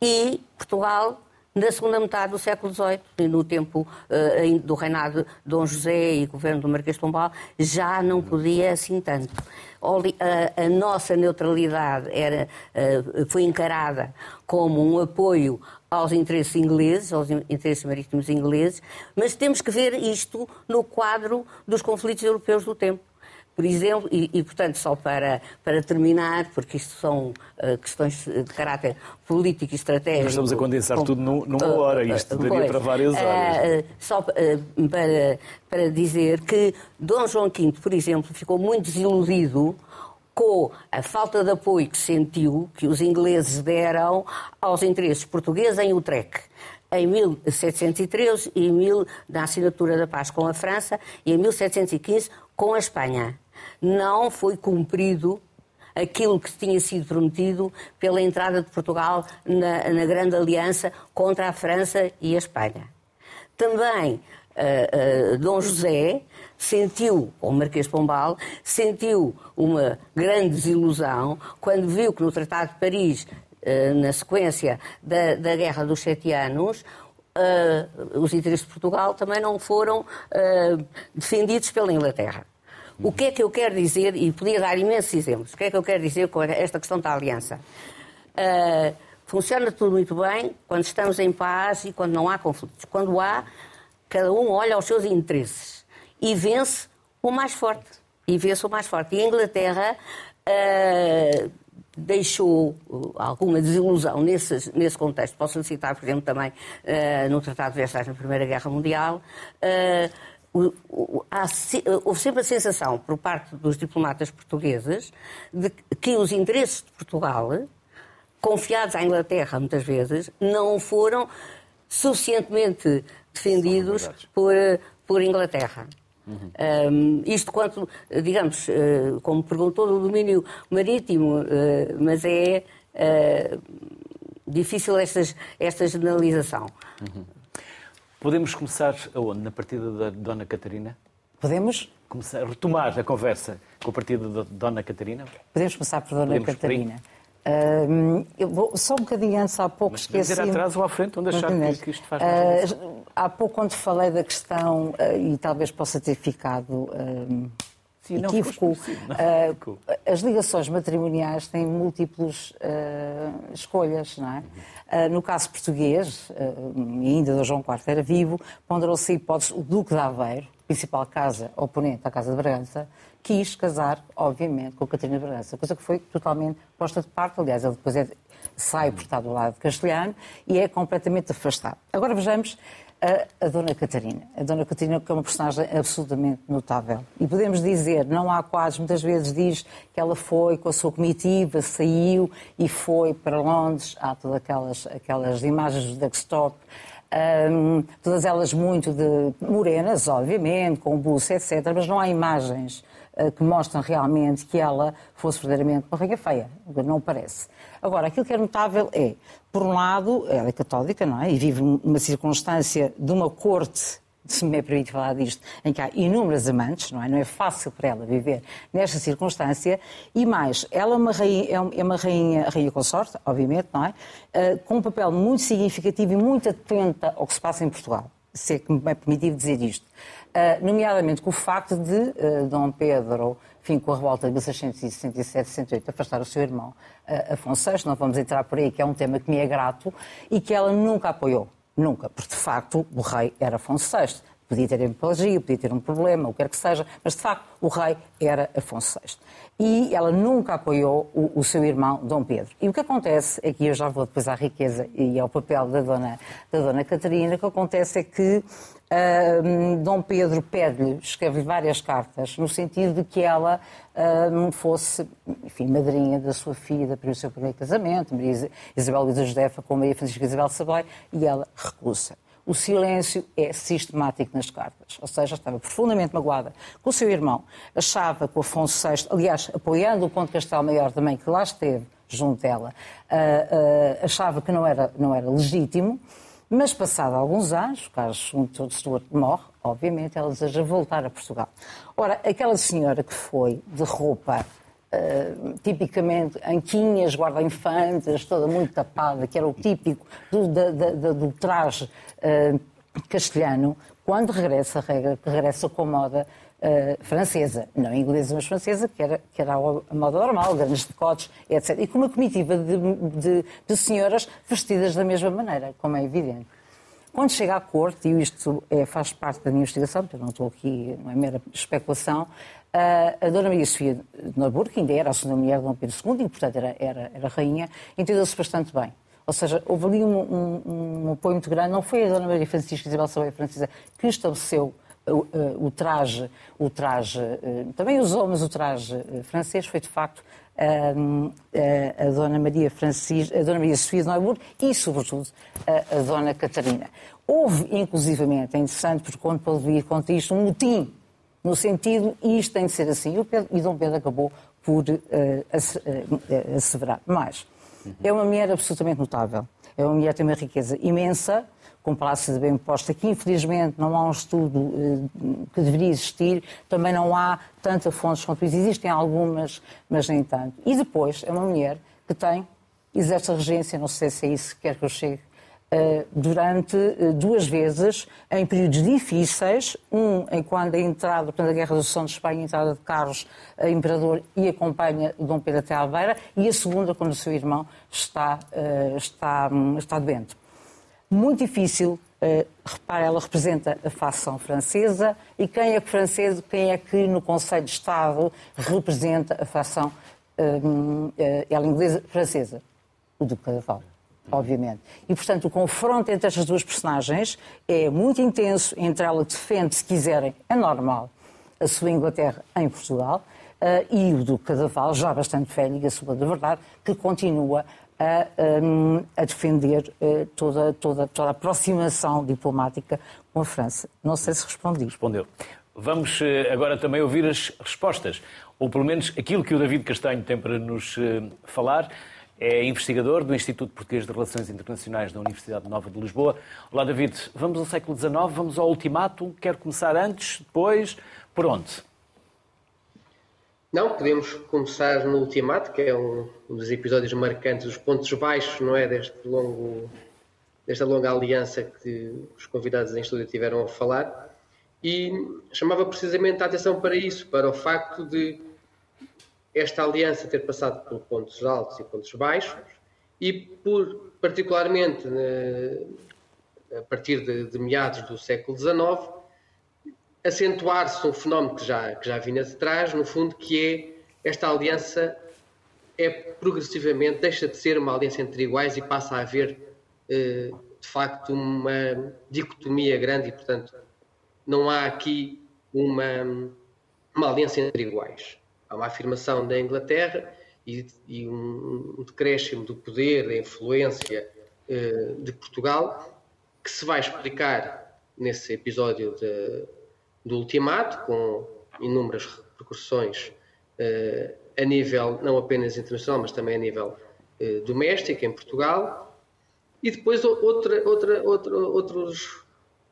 E Portugal na segunda metade do século XVIII, no tempo uh, do reinado de Dom José e governo do Marquês de Pombal, já não podia assim tanto. A, a nossa neutralidade era, uh, foi encarada como um apoio aos interesses ingleses, aos interesses marítimos ingleses, mas temos que ver isto no quadro dos conflitos europeus do tempo por exemplo, e, e, portanto, só para, para terminar, porque isto são uh, questões de caráter político e estratégico. Nós estamos a condensar com, tudo numa hora, isto daria para várias horas. Uh, só para, para dizer que Dom João V, por exemplo, ficou muito desiludido com a falta de apoio que sentiu que os ingleses deram aos interesses portugueses em Utrecht em 1713 e mil, na assinatura da paz com a França e em 1715 com a Espanha não foi cumprido aquilo que tinha sido prometido pela entrada de Portugal na, na grande aliança contra a França e a Espanha. Também uh, uh, Dom José sentiu, ou Marquês Pombal, sentiu uma grande desilusão quando viu que no Tratado de Paris, uh, na sequência da, da Guerra dos Sete Anos, os interesses de Portugal também não foram defendidos pela Inglaterra. O que é que eu quero dizer, e podia dar imensos exemplos, o que é que eu quero dizer com esta questão da aliança? Uh, Funciona tudo muito bem quando estamos em paz e quando não há conflitos. Quando há, cada um olha aos seus interesses e vence o mais forte. E vence o mais forte. E a Inglaterra uh, deixou alguma desilusão nesse, nesse contexto. Posso citar, por exemplo, também uh, no Tratado de Versalhes na Primeira Guerra Mundial. Uh, há, houve sempre a sensação, por parte dos diplomatas portugueses, de que os interesses de Portugal, confiados à Inglaterra muitas vezes, não foram suficientemente defendidos por, por Inglaterra. Uhum. Um, isto quanto, digamos, uh, como perguntou, do domínio marítimo, uh, mas é uh, difícil esta, esta generalização. Uhum. Podemos começar aonde? Na partida da Dona Catarina? Podemos? Começar, retomar a conversa com a partida da Dona Catarina? Podemos começar por Dona Podemos Catarina. Uh, eu vou, só um bocadinho antes, há pouco Mas esqueci... ir atrás ou à frente, onde achar que, que, isto faz uh, Há pouco, quando falei da questão, uh, e talvez possa ter ficado Sim, equívoco, não, as ligações matrimoniais têm múltiplas escolhas, não é? no caso português, ainda do João IV era vivo, ponderou-se a hipótese, o Duque de Aveiro, principal casa oponente à Casa de Bragança, quis casar, obviamente, com Catarina Bragança, coisa que foi totalmente posta de parte. Aliás, ele depois é, sai por estar do lado Castelhano e é completamente afastado. Agora vejamos a, a, Dona Catarina. A Dona Catarina que é uma personagem absolutamente notável. E podemos dizer, não há quadros, muitas vezes diz que ela foi com a sua comitiva, saiu e foi para Londres. Há todas aquelas, aquelas imagens do desktop. Um, todas elas muito de morenas, obviamente, com buço, etc. Mas não há imagens que mostram realmente que ela fosse verdadeiramente uma rainha feia. Não parece. Agora, aquilo que é notável é, por um lado, ela é católica, não é? E vive numa circunstância de uma corte se me é permite falar disto, em que há inúmeras amantes, não é? Não é fácil para ela viver nesta circunstância. E mais, ela é uma rainha, é uma rainha, rainha consorte, obviamente, não é? Uh, com um papel muito significativo e muito atenta ao que se passa em Portugal. Se é que me é permitido dizer isto. Uh, nomeadamente com o facto de uh, Dom Pedro, enfim, com a revolta de 1667-68, afastar o seu irmão Afonso VI, não vamos entrar por aí, que é um tema que me é grato, e que ela nunca apoiou. Nunca, porque de facto o rei era Afonso VI. Podia ter hemiplegia, podia ter um problema, o que quer que seja, mas de facto o rei era Afonso VI. E ela nunca apoiou o, o, seu irmão Dom Pedro. E o que acontece, aqui eu já vou depois à riqueza e ao papel da dona, da dona Catarina, o que acontece é que uh, Dom Pedro pede-lhe, escreve-lhe várias cartas, no sentido de que ela uh, fosse, enfim, madrinha da sua filha, para o seu primeiro casamento, Maria Isabel Luísa Josefa com Maria Francisca Isabel Sabai, e ela recusa. O silêncio é sistemático nas cartas. Ou seja, estava profundamente magoada com o seu irmão. Achava que o Afonso VI, aliás, apoiando o Conde Castelo Maior também, que lá esteve junto dela, uh, achava que não era, não era legítimo. Mas, passado alguns anos, Carlos de Stuart morre, obviamente, ela deseja voltar a Portugal. Ora, aquela senhora que foi de roupa uh, tipicamente anquinhas, guarda-infantes, toda muito tapada, que era o típico do, da, da, do traje uh, castelhano, quando regressa, regressa com moda Uh, francesa, não inglesa, mas francesa, que era, que era a moda normal, grandes decotes, etc. E com uma comitiva de, de, de, senhoras vestidas da mesma maneira, como é evidente. Quando chega à corte, e isto é, faz parte da minha investigação, porque eu não estou aqui, não é mera especulação, uh, a Dona Maria Sofia de Norburgo, que ainda era a segunda mulher de Dom Pedro II, e portanto era, era, era rainha, entendeu-se bastante bem. Ou seja, houve ali um, um, um, apoio muito grande. Não foi a Dona Maria Francisca Isabel Sabeia Francesa que estabeleceu o, traje, o traje, eh, também usou, mas o traje eh, francês foi de facto a, a, Dona Maria Francis, a Dona Maria Sofia de Neuburg e, sobretudo, a, a Dona Catarina. Houve, inclusivamente, é interessante, porque quando Paulo vir conta isto, um motim, no sentido, isto tem de ser assim. E, Pedro, e Dom Pedro acabou por uh, asseverar. Mas é uma mulher absolutamente notável. É uma mulher que tem uma riqueza imensa, com palácio de bem posta, que infelizmente não há um estudo eh, que deveria existir, também não há tanta fontes quanto isso. Existem algumas, mas nem tanto. E depois é uma mulher que tem, exerce a regência, não sei se é isso que quer que eu chegue, durante duas vezes, em períodos difíceis, um em quando a entrada, portanto, a Guerra do Som de Espanha, a entrada de Carlos Imperador e acompanha Dom Pedro até à beira, e a segunda quando o seu irmão está, está, está doente. Muito difícil, repare, ela representa a facção francesa, e quem é que francês, quem é que no Conselho de Estado representa a facção ela inglesa francesa? O Duque de Cadaval obviamente. E, portanto, o confronto entre estas duas personagens é muito intenso. Entre ela defende, se quiserem, é normal, a sua Inglaterra em Portugal, uh, e o Duque Cadaval, já bastante velho, a sua da verdade, que continua a, um, a defender uh, toda, toda, toda a aproximação diplomática com a França. Não sei se respondi. Respondeu. Vamos eh, agora também ouvir as respostas, ou pelo menos aquilo que o David Castanho tem para nos falar. É investigador do Instituto Português de Relações Internacionais da Universidade Nova de Lisboa. Olá, David. Vamos ao século XIX, vamos ao ultimato. Quer começar antes, depois? Por onde? Não, podemos começar no ultimato, que é um dos episódios marcantes, os pontos baixos, não é, deste longo, desta longa aliança que os convidados em estúdio tiveram a falar. E chamava precisamente a atenção para isso, para o facto de esta aliança ter passado por pontos altos e pontos baixos e por, particularmente, a partir de, de meados do século XIX, acentuar-se um fenómeno que já, que já vinha de trás, no fundo, que é esta aliança é progressivamente, deixa de ser uma aliança entre iguais e passa a haver, eh, de facto, uma dicotomia grande e, portanto, não há aqui uma, uma aliança entre iguais. Há uma afirmação da Inglaterra e, e um, decréscimo do poder, da influência uh, de Portugal, que se vai explicar nesse episódio de, do Ultimato, com inúmeras repercussões uh, a nível não apenas internacional, mas também a nível uh, doméstico em Portugal. E depois outra, outra, outra, outros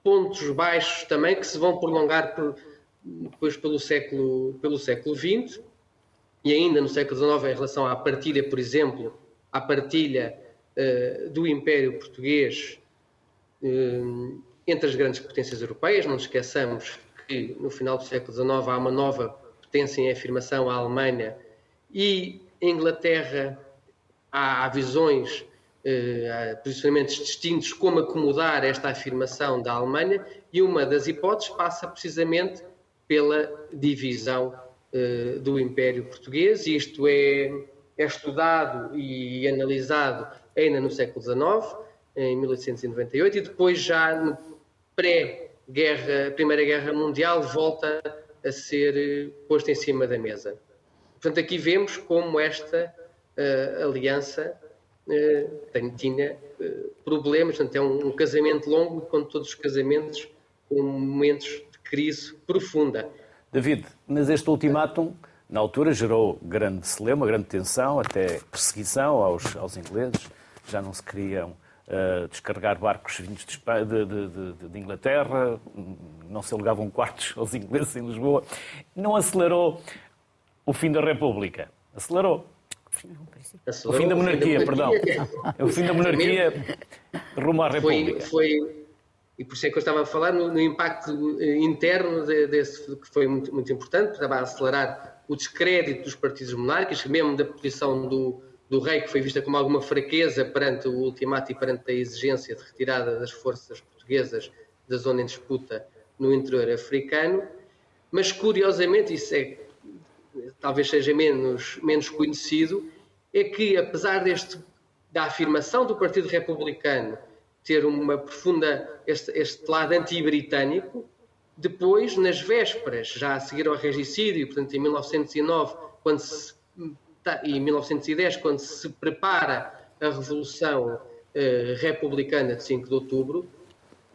pontos baixos também que se vão prolongar por, depois pelo século, pelo século XX e ainda no século XIX em relação à partilha, por exemplo, à partilha uh, do Império Português entre as grandes potências europeias. Não nos esqueçamos que no final do século XIX há uma nova potência em afirmação, a Alemanha, e em Inglaterra há, há visões, uh, há posicionamentos distintos como acomodar esta afirmação da Alemanha, e uma das hipóteses passa precisamente pela divisão uh, do Império Português. Isto é, é estudado e analisado ainda no século XIX, em 1898, e depois já no pré-guerra, Primeira Guerra Mundial, volta a ser eh, posto em cima da mesa. Portanto, aqui vemos como esta uh, aliança uh, tinha uh, problemas, portanto, é um, um casamento longo, como todos os casamentos, com momentos de crise profunda. David, mas este ultimátum, na altura, gerou grande celeuma, grande tensão, até perseguição aos, aos ingleses. Já não se queriam uh, descarregar barcos vindos de, de, de, de, Inglaterra, não se alugavam quartos aos ingleses em Lisboa. Não acelerou o fim da República. Acelerou. O fim da monarquia, fim da monarquia. perdão. o fim da monarquia rumo à República. Foi, foi e por isso é que eu estava a falar no, no impacto eh, interno de, desse, que foi muito, muito importante, estava a acelerar o descrédito dos partidos monárquicos, mesmo da posição do, do rei, que foi vista como alguma fraqueza perante o ultimato e perante a exigência de retirada das forças portuguesas da zona em disputa no interior africano. Mas, curiosamente, isso é, talvez seja menos, menos conhecido, é que, apesar deste, da afirmação do Partido Republicano ter uma profunda, este, este lado anti-britânico. Depois, nas vésperas, já a seguir ao regicídio, portanto, em 1909, quando se, e 1910, quando se prepara a Revolução eh, Republicana de 5 de Outubro,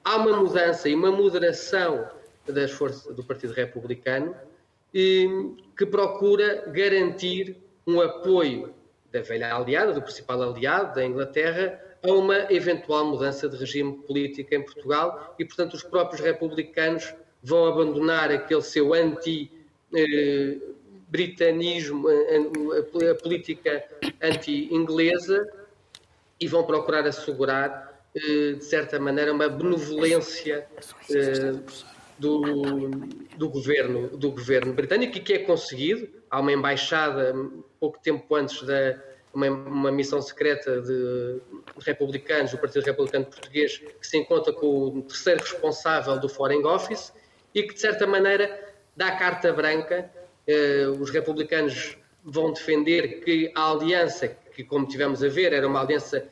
há uma mudança e uma moderação das forças do Partido Republicano eh, que procura garantir um apoio da velha aliada, do principal aliado da Inglaterra, a uma eventual mudança de regime político em Portugal e, portanto, os próprios republicanos vão abandonar aquele seu anti-britanismo, a política anti-inglesa e vão procurar assegurar de certa maneira, uma benevolência do, do, governo, do governo britânico e que é conseguido. Há uma embaixada, pouco tempo antes da uma, uma missão secreta de republicanos, do Partido Republicano Português, que se encontra com o terceiro responsável do Foreign Office e que, de certa maneira, dá carta branca. Eh, os republicanos vão defender que a aliança, que como tivemos a ver, era uma aliança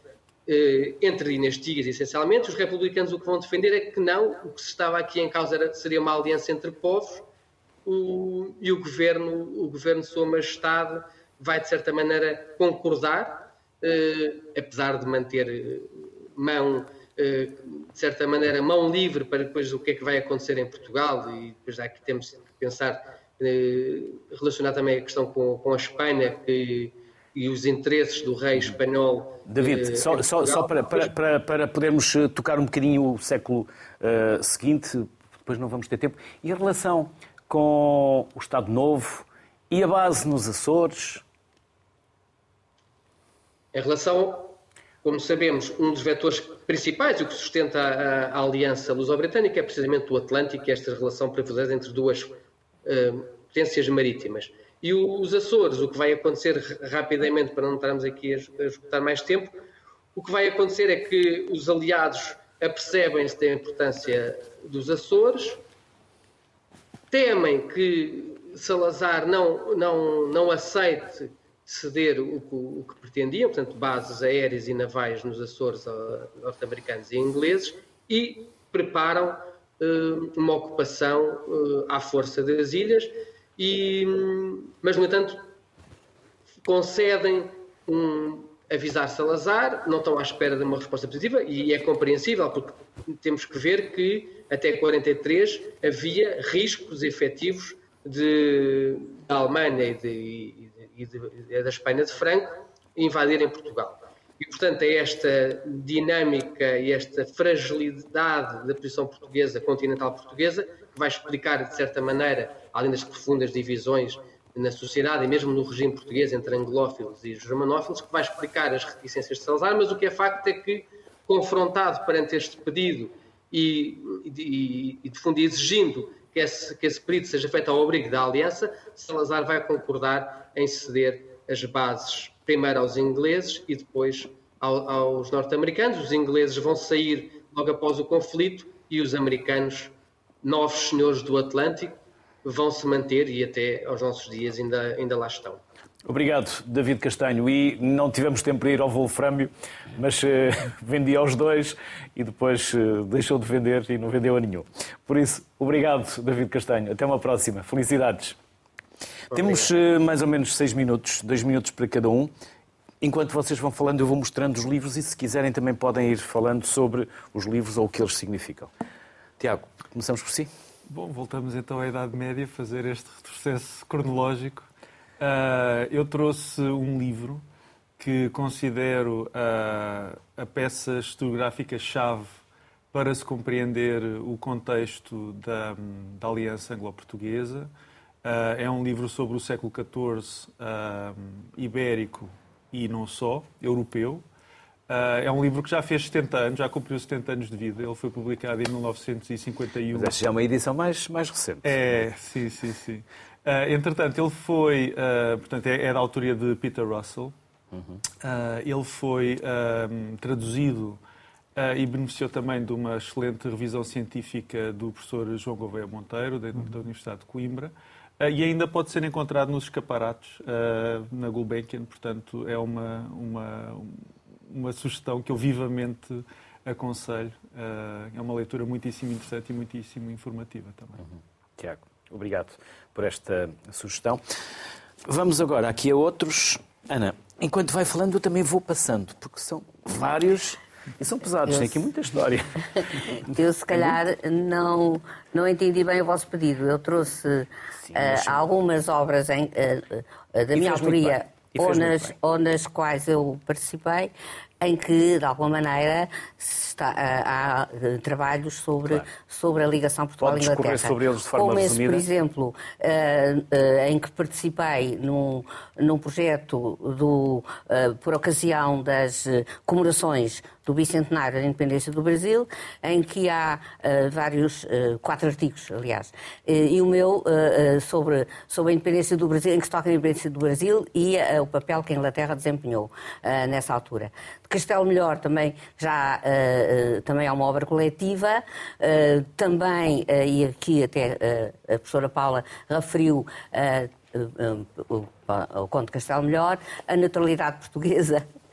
eh, entre dinastias, essencialmente. Os republicanos o que vão defender é que não, o que se estava aqui em causa era, seria uma aliança entre povos o, e o governo, o governo Sua Majestade vai, de certa maneira, concordar, eh, apesar de manter eh, mão, de certa maneira, mão livre para depois o que é que vai acontecer em Portugal e depois aqui temos que pensar, relacionar também a questão com, com a Espanha, que e os interesses do rei espanhol. David, eh, só, só, só para, para, para, podermos eh, tocar um bocadinho o século uh, seguinte, depois não vamos ter tempo, e a relação com o Estado Novo e a base nos Açores? Em relação, como sabemos, um dos vetores principais, o que sustenta a, a aliança luso-britânica, é precisamente o Atlântico e esta relação privilegiada entre duas potências marítimas. E os Açores, o que vai acontecer rapidamente, para não estarmos aqui a esgotar mais tempo, o que vai acontecer é que os aliados apercebem-se da importância dos Açores, temem que Salazar não, não, não aceite ceder o que, o que pretendiam, portanto, bases aéreas e navais nos Açores norte-americanos e ingleses, e preparam uma ocupação uh, à força das ilhas e, mas, no entanto, concedem um, avisar Salazar, não estão à espera de uma resposta positiva e é compreensível, porque temos que ver que até 43 havia riscos efetivos de, da Alemanha e, de, e, de, e da Espanha de Franco invadirem Portugal. E, portanto, é esta dinâmica e esta fragilidade da posição portuguesa, continental portuguesa, que vai explicar, de certa maneira, além das profundas divisões na sociedade e mesmo no regime português entre anglófilos e germanófilos, que vai explicar as reticências de Salazar, mas o que é facto é que, confrontado perante este pedido e, e, e exigindo que esse, que esse pedido seja feito ao abrigo da aliança, Salazar vai concordar em ceder as bases primeiro aos ingleses e depois ao, aos norte-americanos. Os ingleses vão sair logo após o conflito e os americanos, novos senhores do Atlântico, vão se manter e até aos nossos dias ainda, ainda lá estão. Obrigado, David Castanho. E não tivemos tempo para ir ao Wolframio, mas uh, vendi aos dois e depois uh, deixou de vender e não vendeu a nenhum. Por isso, obrigado, David Castanho. Até uma próxima. Felicidades. Temos uh, mais ou menos seis minutos, dois minutos para cada um. Enquanto vocês vão falando, eu vou mostrando os livros e, se quiserem, também podem ir falando sobre os livros ou o que eles significam. Tiago, começamos por si. Bom, voltamos então à Idade Média, fazer este retrocesso cronológico. Uh, eu trouxe um livro que considero uh, a peça historiográfica-chave para se compreender o contexto da, da Aliança Anglo-Portuguesa. Uh, é um livro sobre o século XIV ibérico e não só, europeu. Uh, é um livro que já fez 70 anos, já cumpriu 70 anos de vida. Ele foi publicado em 1951. Mas esta já é uma edição mais, mais recente. É, sim, sim, sim. Uh, entretanto, ele foi, uh, portanto, é, é, da autoria de Peter Russell. Uhum. ele foi traduzido e beneficiou também de uma excelente revisão científica do professor João Gouveia Monteiro, da, uhum. da Universidade de Coimbra. E ainda pode ser encontrado nos escaparatos na Gulbenkian, portanto, é uma, uma uma sugestão que eu vivamente aconselho. Uh, é uma leitura muitíssimo interessante e muitíssimo informativa também. Uhum. Tiago, obrigado por esta sugestão. Vamos agora aqui a outros. Ana, enquanto vai falando, eu também vou passando, porque são vários e são pesados, eu... tem aqui muita história. Eu, se calhar, não, não entendi bem o vosso pedido. Eu trouxe Sim, uh, algumas obras em, uh, da minha autoria ou nas, ou nas quais eu participei, em que, de alguma maneira, está, há, trabalhos sobre, claro. sobre a ligação Portugal-Inglaterra. sobre eles de forma Como esse, por exemplo, em que participei num, num projeto do, por ocasião das comemorações do bicentenário da independência do Brasil, em que há uh, vários, uh, quatro artigos, aliás, uh, e o meu sobre, sobre a independência do Brasil, em que se toca a independência do Brasil e o papel que a Inglaterra desempenhou nessa altura. De Castelo Melhor também já também há uma obra coletiva, também, e aqui até a professora Paula referiu o, Conto Castelo Melhor, a naturalidade portuguesa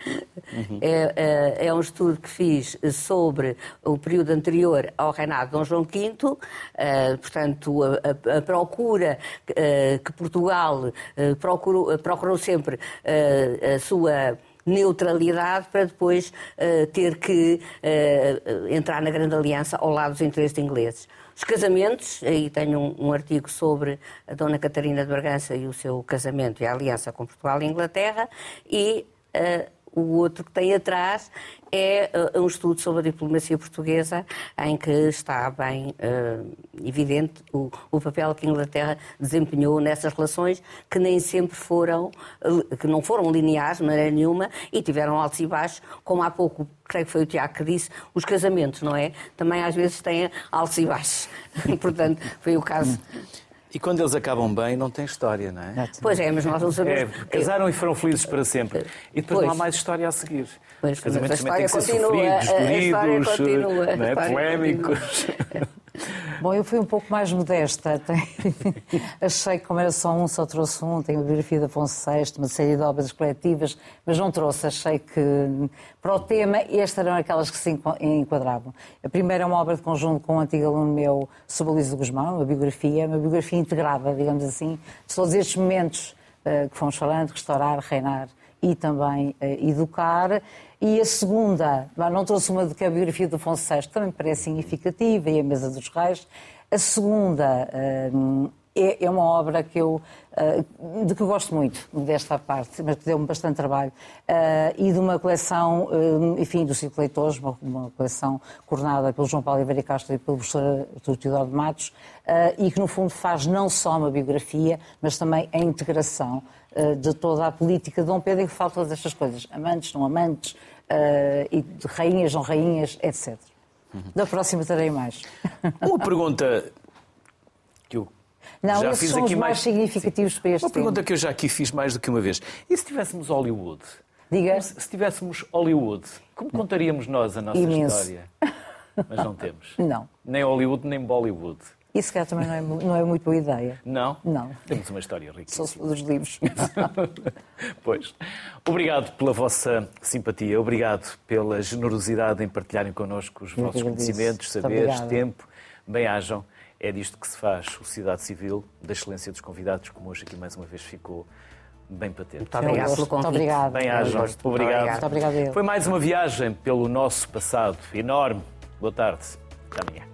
Uhum. É, é, é, um estudo que fiz sobre o período anterior ao reinado de Dom João V, uh, portanto, a, a, a procura uh, que Portugal uh, procurou, procurou sempre a sua neutralidade para depois ter que entrar na Grande Aliança ao lado dos interesses ingleses. Os casamentos, aí tenho um, um, artigo sobre a Dona Catarina de Bragança e o seu casamento e a aliança com Portugal e Inglaterra, e uh, o outro que tem atrás é uh, um estudo sobre a diplomacia portuguesa, em que está bem uh, evidente o, o, papel que a Inglaterra desempenhou nessas relações, que nem sempre foram, uh, que não foram lineares de maneira nenhuma, e tiveram altos e baixos, como há pouco, creio que foi o Tiago que disse, os casamentos, não é? Também às vezes têm altos e baixos. Portanto, foi o caso e quando eles acabam bem, não tem história, não é? Pois é, mas nós não sabemos. É, casaram e foram felizes para sempre. E depois pois. não há mais história a seguir. Pois, Os casamentos também têm que ser sofridos, doridos, não é? polémicos. Bom, eu fui um pouco mais modesta. Achei que, como era só um, só trouxe um. Tenho a biografia da Afonso VI, uma série de obras coletivas, mas não trouxe. Achei que, para o tema, estas eram aquelas que se enquadravam. A primeira é uma obra de conjunto com um antigo aluno meu, Luísa Guzmão, uma biografia, uma biografia integrada, digamos assim, de todos estes momentos uh, que fomos falando, restaurar, reinar e também uh, educar. E a segunda, não trouxe uma de que a biografia do Afonso VI também parece significativa, e a Mesa dos Reis. A segunda uh, é, é, uma obra que eu, uh, de que eu gosto muito, desta parte, mas que deu-me bastante trabalho, e de uma coleção, enfim, do Ciclo Leitores, uma, coleção coordenada pelo João Paulo Oliveira Castro e pelo professor Artur Teodoro de Matos, e que, no fundo, faz não só uma biografia, mas também a integração de toda a política de Dom Pedro, e que fala todas estas coisas, amantes, não amantes, uh, e de rainhas, não rainhas, etc. Uhum. Da próxima terei mais. Uma pergunta que eu não, já fiz aqui mais, significativos Sim. para este Uma pergunta que eu já aqui fiz mais do que uma vez. E se tivéssemos Hollywood? Diga. Se tivéssemos Hollywood, como contaríamos nós a nossa Imenso. história? Mas não temos. Não. Nem Hollywood, nem Bollywood. Isso cá também não é, não é muito boa ideia. Não? Não. Temos uma história rica. Só dos livros. pois. Obrigado pela vossa simpatia, obrigado pela generosidade em partilharem connosco os vossos conhecimentos, saberes, tempo. Bem-ajam. É disto que se faz sociedade civil, da excelência dos convidados, como hoje aqui mais uma vez ficou bem patente. Muito obrigado pelo convite. Muito obrigado. Bem-ajam. Obrigado. Muito obrigado. Foi mais uma viagem pelo nosso passado enorme. Boa tarde. Até amanhã.